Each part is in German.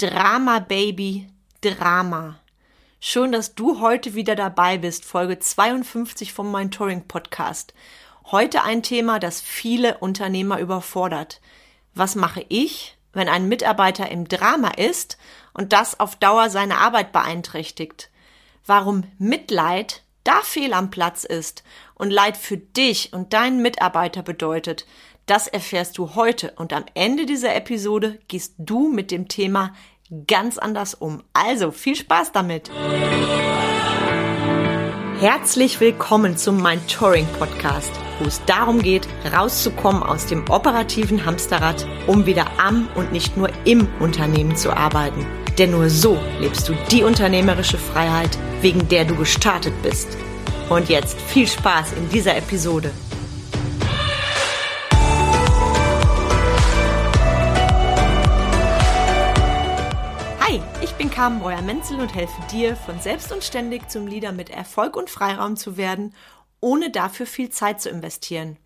Drama Baby, Drama. Schön, dass du heute wieder dabei bist, Folge 52 vom Mentoring Podcast. Heute ein Thema, das viele Unternehmer überfordert. Was mache ich, wenn ein Mitarbeiter im Drama ist und das auf Dauer seine Arbeit beeinträchtigt? Warum Mitleid da fehl am Platz ist und Leid für dich und deinen Mitarbeiter bedeutet, das erfährst du heute und am Ende dieser Episode gehst du mit dem Thema ganz anders um. Also viel Spaß damit! Herzlich willkommen zum Mentoring Podcast, wo es darum geht, rauszukommen aus dem operativen Hamsterrad, um wieder am und nicht nur im Unternehmen zu arbeiten. Denn nur so lebst du die unternehmerische Freiheit, wegen der du gestartet bist. Und jetzt viel Spaß in dieser Episode. Bin Carmen Breuer-Menzel und helfe dir, von selbst und ständig zum Leader mit Erfolg und Freiraum zu werden, ohne dafür viel Zeit zu investieren.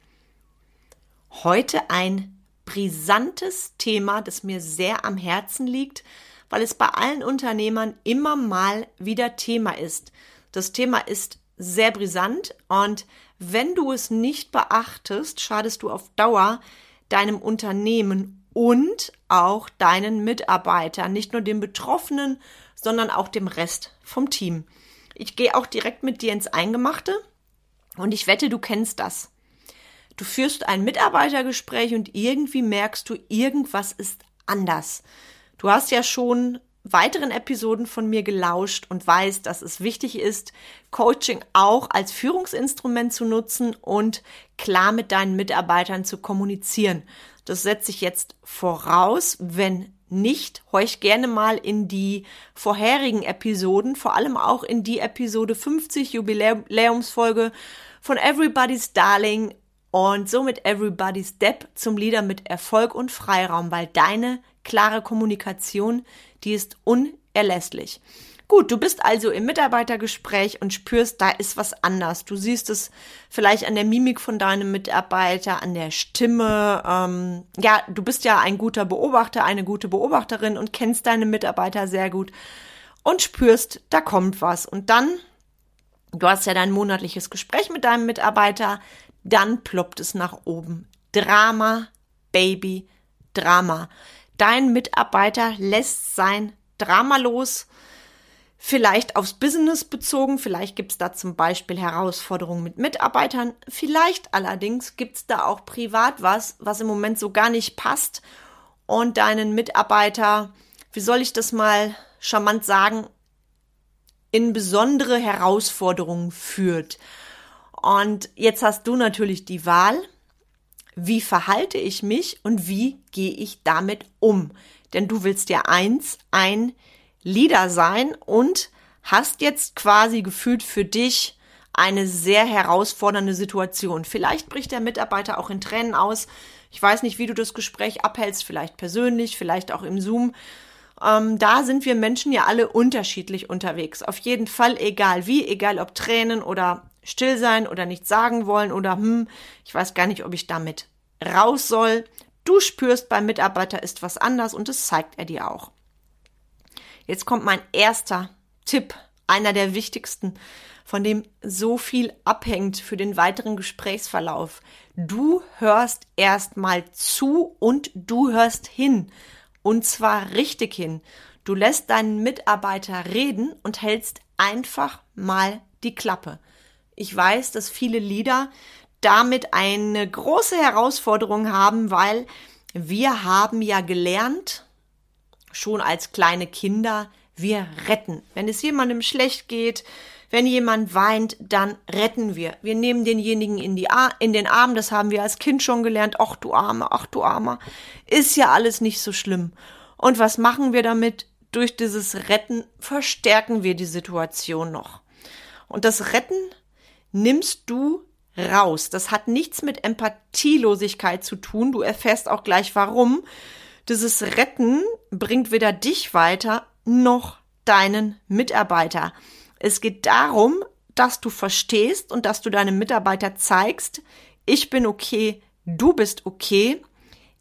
Heute ein brisantes Thema, das mir sehr am Herzen liegt, weil es bei allen Unternehmern immer mal wieder Thema ist. Das Thema ist sehr brisant und wenn du es nicht beachtest, schadest du auf Dauer deinem Unternehmen und auch deinen Mitarbeitern, nicht nur den Betroffenen, sondern auch dem Rest vom Team. Ich gehe auch direkt mit dir ins Eingemachte und ich wette, du kennst das. Du führst ein Mitarbeitergespräch und irgendwie merkst du, irgendwas ist anders. Du hast ja schon weiteren Episoden von mir gelauscht und weißt, dass es wichtig ist, Coaching auch als Führungsinstrument zu nutzen und klar mit deinen Mitarbeitern zu kommunizieren. Das setze ich jetzt voraus. Wenn nicht, horch gerne mal in die vorherigen Episoden, vor allem auch in die Episode 50 Jubiläumsfolge von Everybody's Darling und somit Everybody's Step zum Leader mit Erfolg und Freiraum, weil deine klare Kommunikation, die ist unerlässlich. Gut, du bist also im Mitarbeitergespräch und spürst, da ist was anders. Du siehst es vielleicht an der Mimik von deinem Mitarbeiter, an der Stimme. Ähm, ja, du bist ja ein guter Beobachter, eine gute Beobachterin und kennst deine Mitarbeiter sehr gut und spürst, da kommt was. Und dann, du hast ja dein monatliches Gespräch mit deinem Mitarbeiter, dann ploppt es nach oben. Drama, Baby, Drama. Dein Mitarbeiter lässt sein Drama los Vielleicht aufs Business bezogen, vielleicht gibt es da zum Beispiel Herausforderungen mit Mitarbeitern, vielleicht allerdings gibt es da auch privat was, was im Moment so gar nicht passt und deinen Mitarbeiter, wie soll ich das mal charmant sagen, in besondere Herausforderungen führt. Und jetzt hast du natürlich die Wahl, wie verhalte ich mich und wie gehe ich damit um? Denn du willst ja eins, ein Leader sein und hast jetzt quasi gefühlt für dich eine sehr herausfordernde Situation. Vielleicht bricht der Mitarbeiter auch in Tränen aus. Ich weiß nicht, wie du das Gespräch abhältst, vielleicht persönlich, vielleicht auch im Zoom. Ähm, da sind wir Menschen ja alle unterschiedlich unterwegs. Auf jeden Fall, egal wie, egal ob Tränen oder still sein oder nichts sagen wollen oder hm, ich weiß gar nicht, ob ich damit raus soll. Du spürst, beim Mitarbeiter ist was anders und das zeigt er dir auch. Jetzt kommt mein erster Tipp, einer der wichtigsten, von dem so viel abhängt für den weiteren Gesprächsverlauf. Du hörst erstmal zu und du hörst hin. Und zwar richtig hin. Du lässt deinen Mitarbeiter reden und hältst einfach mal die Klappe. Ich weiß, dass viele Leader damit eine große Herausforderung haben, weil wir haben ja gelernt, schon als kleine Kinder, wir retten. Wenn es jemandem schlecht geht, wenn jemand weint, dann retten wir. Wir nehmen denjenigen in, die Ar in den Arm, das haben wir als Kind schon gelernt. Ach du Arme, ach du Armer. Ist ja alles nicht so schlimm. Und was machen wir damit? Durch dieses Retten verstärken wir die Situation noch. Und das Retten nimmst du raus. Das hat nichts mit Empathielosigkeit zu tun. Du erfährst auch gleich warum. Dieses Retten bringt weder dich weiter noch deinen Mitarbeiter. Es geht darum, dass du verstehst und dass du deinem Mitarbeiter zeigst, ich bin okay, du bist okay,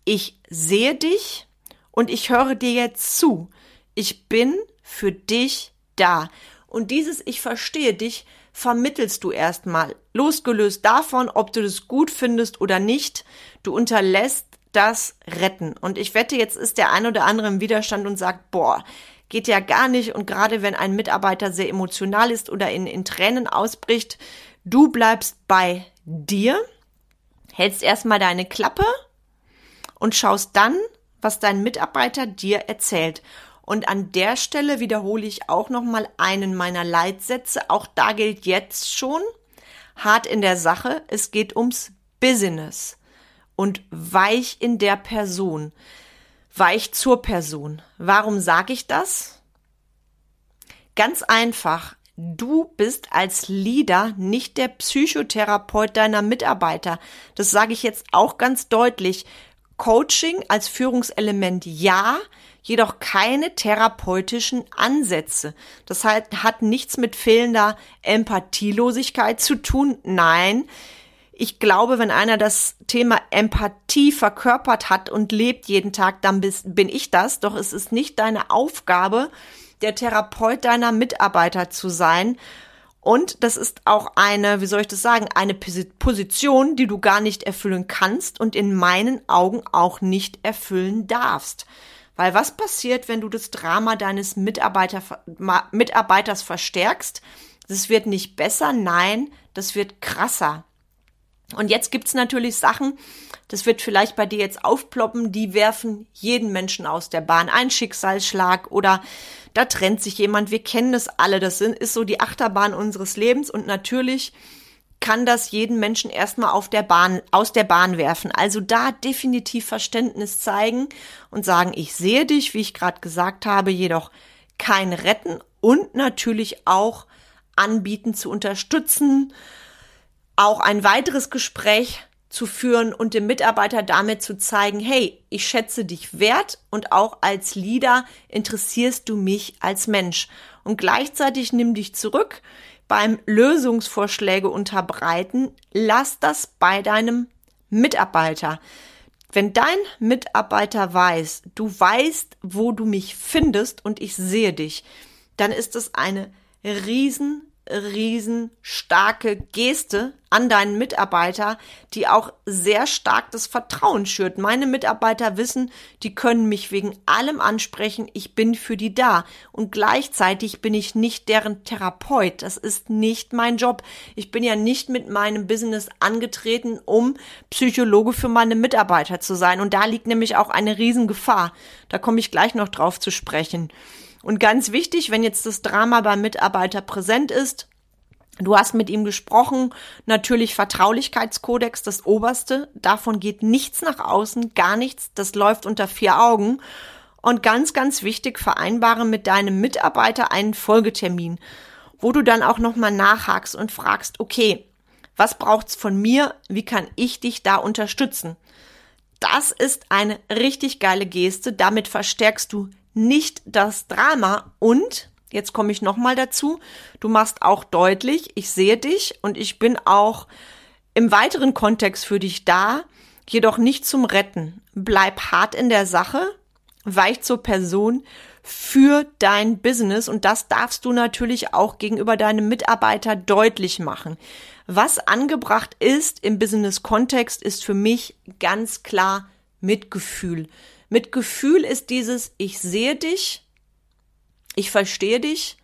ich sehe dich und ich höre dir jetzt zu. Ich bin für dich da. Und dieses Ich verstehe dich vermittelst du erstmal, losgelöst davon, ob du das gut findest oder nicht. Du unterlässt das Retten. Und ich wette, jetzt ist der ein oder andere im Widerstand und sagt, boah, geht ja gar nicht. Und gerade wenn ein Mitarbeiter sehr emotional ist oder in, in Tränen ausbricht, du bleibst bei dir, hältst erstmal deine Klappe und schaust dann, was dein Mitarbeiter dir erzählt. Und an der Stelle wiederhole ich auch nochmal einen meiner Leitsätze. Auch da gilt jetzt schon hart in der Sache. Es geht ums Business und weich in der Person. Weich zur Person. Warum sage ich das? Ganz einfach. Du bist als Leader nicht der Psychotherapeut deiner Mitarbeiter. Das sage ich jetzt auch ganz deutlich. Coaching als Führungselement ja, jedoch keine therapeutischen Ansätze. Das heißt, hat nichts mit fehlender Empathielosigkeit zu tun. Nein. Ich glaube, wenn einer das Thema Empathie verkörpert hat und lebt jeden Tag, dann bin ich das. Doch es ist nicht deine Aufgabe, der Therapeut deiner Mitarbeiter zu sein und das ist auch eine, wie soll ich das sagen, eine Position, die du gar nicht erfüllen kannst und in meinen Augen auch nicht erfüllen darfst. Weil was passiert, wenn du das Drama deines Mitarbeiter, Mitarbeiters verstärkst? Das wird nicht besser, nein, das wird krasser. Und jetzt gibt's natürlich Sachen, das wird vielleicht bei dir jetzt aufploppen, die werfen jeden Menschen aus der Bahn. Ein Schicksalsschlag oder da trennt sich jemand, wir kennen das alle, das ist so die Achterbahn unseres Lebens und natürlich kann das jeden Menschen erstmal auf der Bahn, aus der Bahn werfen. Also da definitiv Verständnis zeigen und sagen, ich sehe dich, wie ich gerade gesagt habe, jedoch kein Retten und natürlich auch anbieten zu unterstützen, auch ein weiteres Gespräch zu führen und dem Mitarbeiter damit zu zeigen, hey, ich schätze dich wert und auch als Leader interessierst du mich als Mensch. Und gleichzeitig nimm dich zurück beim Lösungsvorschläge unterbreiten. Lass das bei deinem Mitarbeiter. Wenn dein Mitarbeiter weiß, du weißt, wo du mich findest und ich sehe dich, dann ist es eine riesen riesen starke Geste an deinen Mitarbeiter, die auch sehr stark das Vertrauen schürt. Meine Mitarbeiter wissen, die können mich wegen allem ansprechen, ich bin für die da. Und gleichzeitig bin ich nicht deren Therapeut. Das ist nicht mein Job. Ich bin ja nicht mit meinem Business angetreten, um Psychologe für meine Mitarbeiter zu sein. Und da liegt nämlich auch eine Riesengefahr. Da komme ich gleich noch drauf zu sprechen. Und ganz wichtig, wenn jetzt das Drama beim Mitarbeiter präsent ist, Du hast mit ihm gesprochen, natürlich Vertraulichkeitskodex, das oberste. Davon geht nichts nach außen, gar nichts. Das läuft unter vier Augen. Und ganz, ganz wichtig, vereinbare mit deinem Mitarbeiter einen Folgetermin, wo du dann auch nochmal nachhakst und fragst, okay, was braucht's von mir? Wie kann ich dich da unterstützen? Das ist eine richtig geile Geste. Damit verstärkst du nicht das Drama und jetzt komme ich nochmal dazu, du machst auch deutlich, ich sehe dich und ich bin auch im weiteren Kontext für dich da, jedoch nicht zum Retten. Bleib hart in der Sache, weich zur Person für dein Business und das darfst du natürlich auch gegenüber deinem Mitarbeiter deutlich machen. Was angebracht ist im Business-Kontext ist für mich ganz klar Mitgefühl. Mit Gefühl ist dieses, ich sehe dich, ich verstehe dich,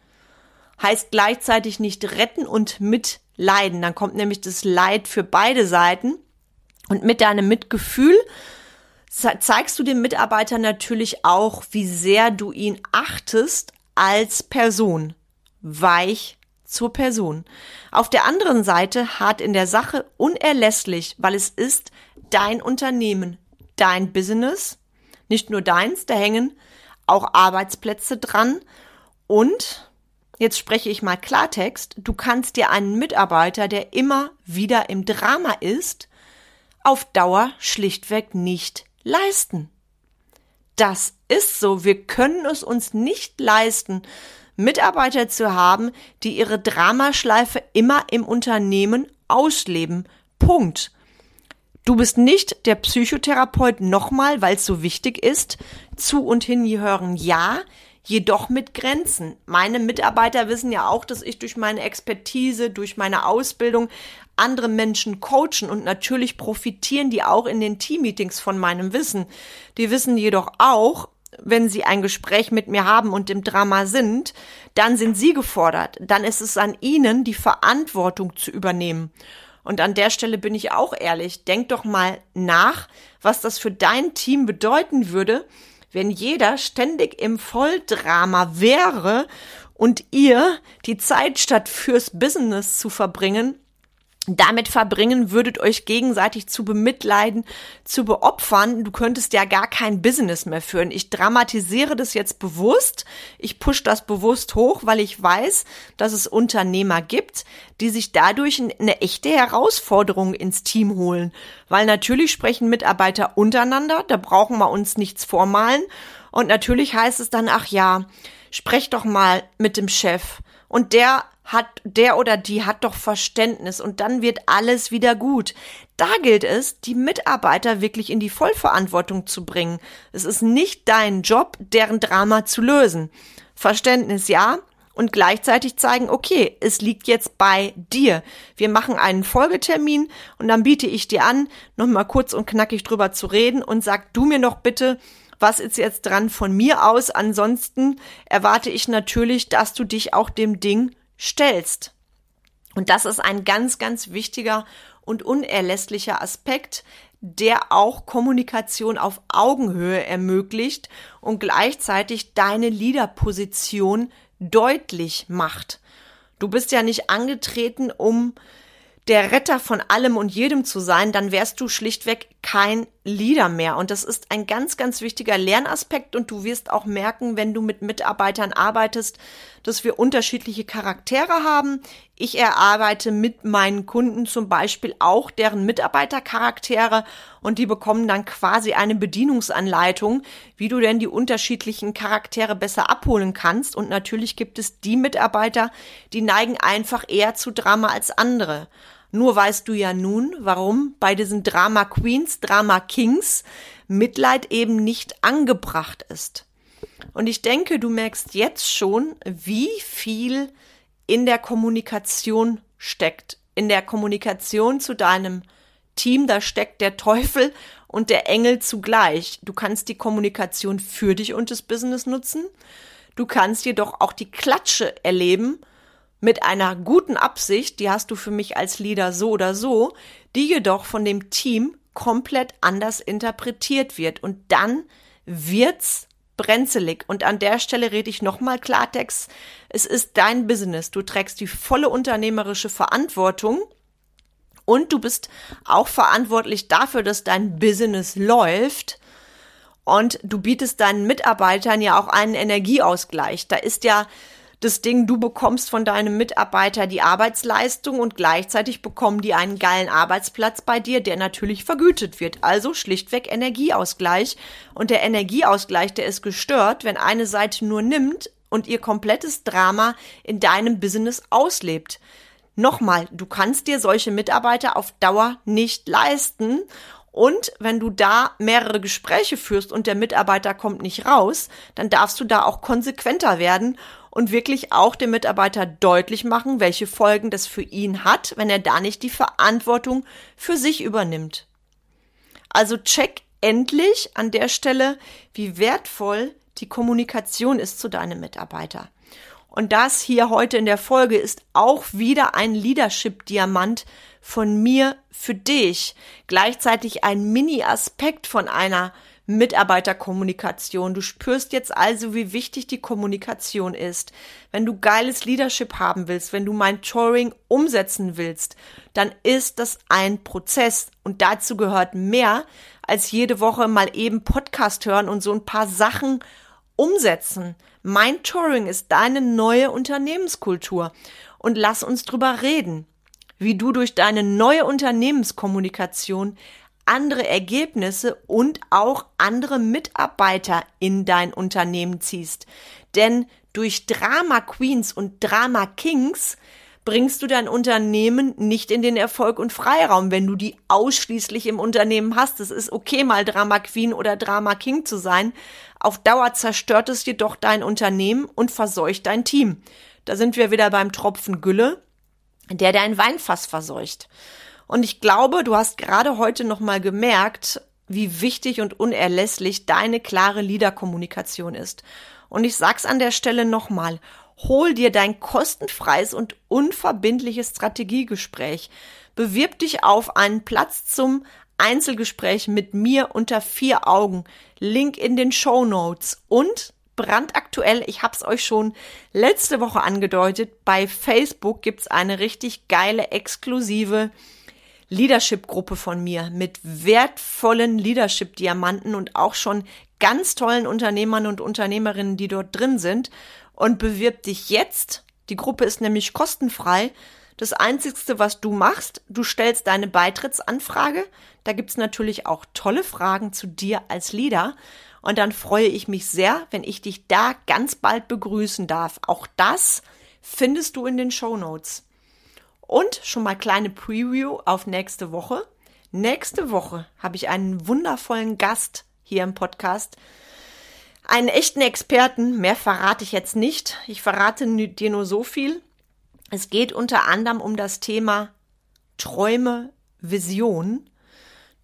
heißt gleichzeitig nicht retten und mitleiden. Dann kommt nämlich das Leid für beide Seiten. Und mit deinem Mitgefühl zeigst du dem Mitarbeiter natürlich auch, wie sehr du ihn achtest als Person. Weich zur Person. Auf der anderen Seite hart in der Sache unerlässlich, weil es ist dein Unternehmen, dein Business nicht nur deins, da hängen auch Arbeitsplätze dran. Und, jetzt spreche ich mal Klartext, du kannst dir einen Mitarbeiter, der immer wieder im Drama ist, auf Dauer schlichtweg nicht leisten. Das ist so. Wir können es uns nicht leisten, Mitarbeiter zu haben, die ihre Dramaschleife immer im Unternehmen ausleben. Punkt. Du bist nicht der Psychotherapeut nochmal, weil es so wichtig ist. Zu und hin hören ja. jedoch mit Grenzen. Meine Mitarbeiter wissen ja auch, dass ich durch meine Expertise, durch meine Ausbildung andere Menschen coachen und natürlich profitieren die auch in den Teammeetings von meinem Wissen. Die wissen jedoch auch, wenn sie ein Gespräch mit mir haben und im Drama sind, dann sind sie gefordert. Dann ist es an ihnen, die Verantwortung zu übernehmen. Und an der Stelle bin ich auch ehrlich. Denk doch mal nach, was das für dein Team bedeuten würde, wenn jeder ständig im Volldrama wäre und ihr die Zeit statt fürs Business zu verbringen, damit verbringen würdet, euch gegenseitig zu bemitleiden, zu beopfern. Du könntest ja gar kein Business mehr führen. Ich dramatisiere das jetzt bewusst. Ich push das bewusst hoch, weil ich weiß, dass es Unternehmer gibt, die sich dadurch eine echte Herausforderung ins Team holen. Weil natürlich sprechen Mitarbeiter untereinander, da brauchen wir uns nichts vormalen. Und natürlich heißt es dann, ach ja, sprech doch mal mit dem Chef. Und der hat, der oder die hat doch Verständnis und dann wird alles wieder gut. Da gilt es, die Mitarbeiter wirklich in die Vollverantwortung zu bringen. Es ist nicht dein Job, deren Drama zu lösen. Verständnis ja, und gleichzeitig zeigen, okay, es liegt jetzt bei dir. Wir machen einen Folgetermin und dann biete ich dir an, nochmal kurz und knackig drüber zu reden und sag du mir noch bitte, was ist jetzt dran von mir aus? Ansonsten erwarte ich natürlich, dass du dich auch dem Ding stellst. Und das ist ein ganz, ganz wichtiger und unerlässlicher Aspekt, der auch Kommunikation auf Augenhöhe ermöglicht und gleichzeitig deine Leaderposition deutlich macht. Du bist ja nicht angetreten, um der Retter von allem und jedem zu sein, dann wärst du schlichtweg kein Leader mehr. Und das ist ein ganz, ganz wichtiger Lernaspekt. Und du wirst auch merken, wenn du mit Mitarbeitern arbeitest, dass wir unterschiedliche Charaktere haben. Ich erarbeite mit meinen Kunden zum Beispiel auch deren Mitarbeitercharaktere und die bekommen dann quasi eine Bedienungsanleitung, wie du denn die unterschiedlichen Charaktere besser abholen kannst. Und natürlich gibt es die Mitarbeiter, die neigen einfach eher zu Drama als andere. Nur weißt du ja nun, warum bei diesen Drama Queens, Drama Kings Mitleid eben nicht angebracht ist. Und ich denke, du merkst jetzt schon, wie viel in der Kommunikation steckt. In der Kommunikation zu deinem Team, da steckt der Teufel und der Engel zugleich. Du kannst die Kommunikation für dich und das Business nutzen. Du kannst jedoch auch die Klatsche erleben mit einer guten Absicht, die hast du für mich als Leader so oder so, die jedoch von dem Team komplett anders interpretiert wird. Und dann wird's brenzelig. Und an der Stelle rede ich nochmal Klartext. Es ist dein Business. Du trägst die volle unternehmerische Verantwortung. Und du bist auch verantwortlich dafür, dass dein Business läuft. Und du bietest deinen Mitarbeitern ja auch einen Energieausgleich. Da ist ja das Ding, du bekommst von deinem Mitarbeiter die Arbeitsleistung und gleichzeitig bekommen die einen geilen Arbeitsplatz bei dir, der natürlich vergütet wird. Also schlichtweg Energieausgleich. Und der Energieausgleich, der ist gestört, wenn eine Seite nur nimmt und ihr komplettes Drama in deinem Business auslebt. Nochmal, du kannst dir solche Mitarbeiter auf Dauer nicht leisten. Und wenn du da mehrere Gespräche führst und der Mitarbeiter kommt nicht raus, dann darfst du da auch konsequenter werden und wirklich auch dem Mitarbeiter deutlich machen, welche Folgen das für ihn hat, wenn er da nicht die Verantwortung für sich übernimmt. Also check endlich an der Stelle, wie wertvoll die Kommunikation ist zu deinem Mitarbeiter. Und das hier heute in der Folge ist auch wieder ein Leadership-Diamant von mir für dich. Gleichzeitig ein Mini-Aspekt von einer Mitarbeiterkommunikation. Du spürst jetzt also, wie wichtig die Kommunikation ist. Wenn du geiles Leadership haben willst, wenn du mein Touring umsetzen willst, dann ist das ein Prozess und dazu gehört mehr als jede Woche mal eben Podcast hören und so ein paar Sachen umsetzen. Mein Touring ist deine neue Unternehmenskultur und lass uns drüber reden, wie du durch deine neue Unternehmenskommunikation andere Ergebnisse und auch andere Mitarbeiter in dein Unternehmen ziehst. Denn durch Drama Queens und Drama Kings bringst du dein Unternehmen nicht in den Erfolg und Freiraum, wenn du die ausschließlich im Unternehmen hast. Es ist okay, mal Drama Queen oder Drama King zu sein. Auf Dauer zerstört es jedoch dein Unternehmen und verseucht dein Team. Da sind wir wieder beim Tropfen Gülle, der dein Weinfass verseucht. Und ich glaube, du hast gerade heute nochmal gemerkt, wie wichtig und unerlässlich deine klare Leaderkommunikation ist. Und ich sag's an der Stelle nochmal. Hol dir dein kostenfreies und unverbindliches Strategiegespräch. Bewirb dich auf einen Platz zum Einzelgespräch mit mir unter vier Augen. Link in den Show Notes und brandaktuell, ich hab's euch schon letzte Woche angedeutet, bei Facebook gibt's eine richtig geile exklusive Leadership-Gruppe von mir mit wertvollen Leadership-Diamanten und auch schon ganz tollen Unternehmern und Unternehmerinnen, die dort drin sind und bewirb dich jetzt. Die Gruppe ist nämlich kostenfrei. Das Einzigste, was du machst, du stellst deine Beitrittsanfrage. Da gibt's natürlich auch tolle Fragen zu dir als Leader. Und dann freue ich mich sehr, wenn ich dich da ganz bald begrüßen darf. Auch das findest du in den Show Notes. Und schon mal kleine Preview auf nächste Woche. Nächste Woche habe ich einen wundervollen Gast hier im Podcast einen echten Experten, mehr verrate ich jetzt nicht. Ich verrate dir nur so viel. Es geht unter anderem um das Thema Träume, Vision.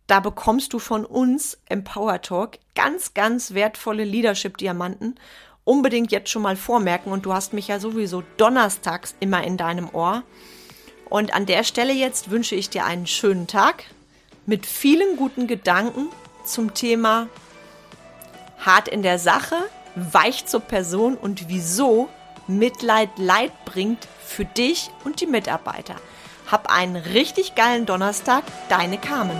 Da bekommst du von uns Empower Talk ganz, ganz wertvolle Leadership-Diamanten. Unbedingt jetzt schon mal vormerken und du hast mich ja sowieso donnerstags immer in deinem Ohr. Und an der Stelle jetzt wünsche ich dir einen schönen Tag mit vielen guten Gedanken zum Thema hart in der Sache, weich zur Person und wieso Mitleid Leid bringt für dich und die Mitarbeiter. Hab einen richtig geilen Donnerstag, deine Carmen.